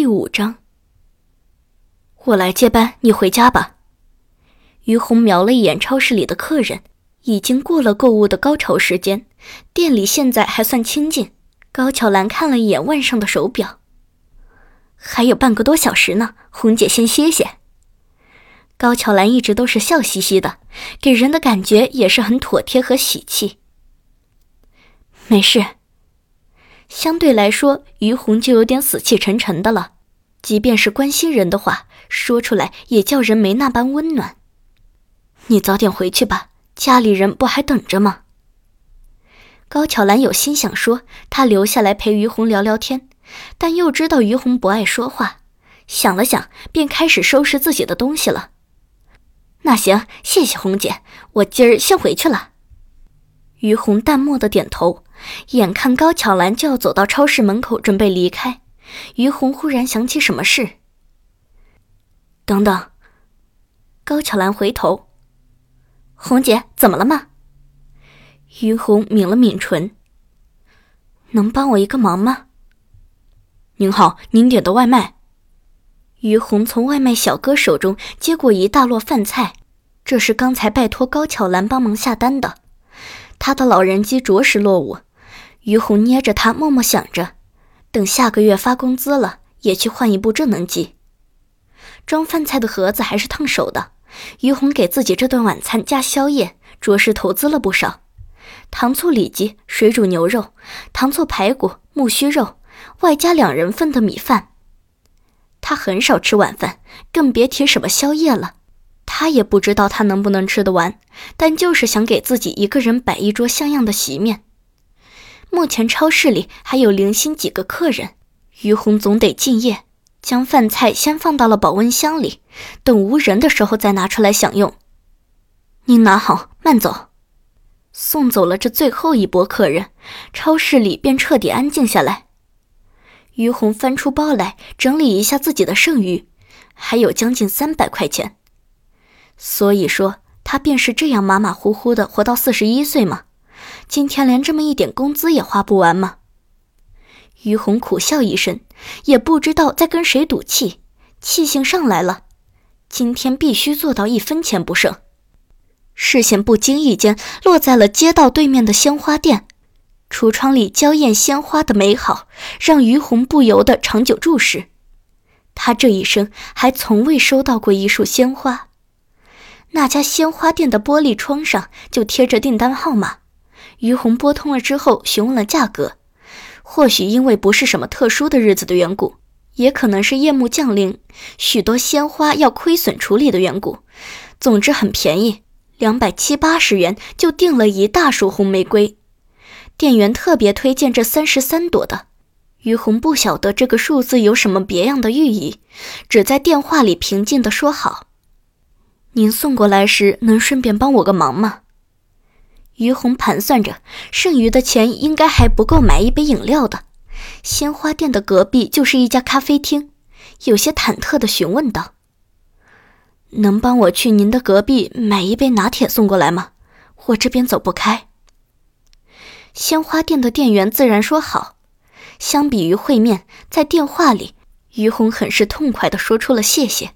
第五章，我来接班，你回家吧。于红瞄了一眼超市里的客人，已经过了购物的高潮时间，店里现在还算清静。高巧兰看了一眼腕上的手表，还有半个多小时呢，红姐先歇歇。高巧兰一直都是笑嘻嘻的，给人的感觉也是很妥帖和喜气。没事。相对来说，于红就有点死气沉沉的了。即便是关心人的话，说出来也叫人没那般温暖。你早点回去吧，家里人不还等着吗？高巧兰有心想说，她留下来陪于红聊聊天，但又知道于红不爱说话，想了想，便开始收拾自己的东西了。那行，谢谢红姐，我今儿先回去了。于红淡漠的点头，眼看高巧兰就要走到超市门口准备离开，于红忽然想起什么事。等等，高巧兰回头，红姐怎么了吗？于红抿了抿唇，能帮我一个忙吗？您好，您点的外卖。于红从外卖小哥手中接过一大摞饭菜，这是刚才拜托高巧兰帮忙下单的。他的老人机着实落伍，于红捏着它，默默想着，等下个月发工资了，也去换一部智能机。装饭菜的盒子还是烫手的，于红给自己这顿晚餐加宵夜，着实投资了不少。糖醋里脊、水煮牛肉、糖醋排骨、木须肉，外加两人份的米饭。他很少吃晚饭，更别提什么宵夜了。他也不知道他能不能吃得完，但就是想给自己一个人摆一桌像样的席面。目前超市里还有零星几个客人，于红总得敬业，将饭菜先放到了保温箱里，等无人的时候再拿出来享用。您拿好，慢走。送走了这最后一波客人，超市里便彻底安静下来。于红翻出包来整理一下自己的剩余，还有将近三百块钱。所以说，他便是这样马马虎虎的活到四十一岁吗？今天连这么一点工资也花不完吗？于红苦笑一声，也不知道在跟谁赌气，气性上来了，今天必须做到一分钱不剩。视线不经意间落在了街道对面的鲜花店。橱窗里娇艳鲜花的美好，让于红不由得长久注视。他这一生还从未收到过一束鲜花。那家鲜花店的玻璃窗上就贴着订单号码。于红拨通了之后，询问了价格。或许因为不是什么特殊的日子的缘故，也可能是夜幕降临，许多鲜花要亏损处理的缘故。总之很便宜，两百七八十元就订了一大束红玫瑰。店员特别推荐这三十三朵的，于红不晓得这个数字有什么别样的寓意，只在电话里平静地说好。您送过来时能顺便帮我个忙吗？于红盘算着，剩余的钱应该还不够买一杯饮料的。鲜花店的隔壁就是一家咖啡厅，有些忐忑地询问道：“能帮我去您的隔壁买一杯拿铁送过来吗？我这边走不开。”鲜花店的店员自然说好。相比于会面，在电话里，于红很是痛快地说出了谢谢。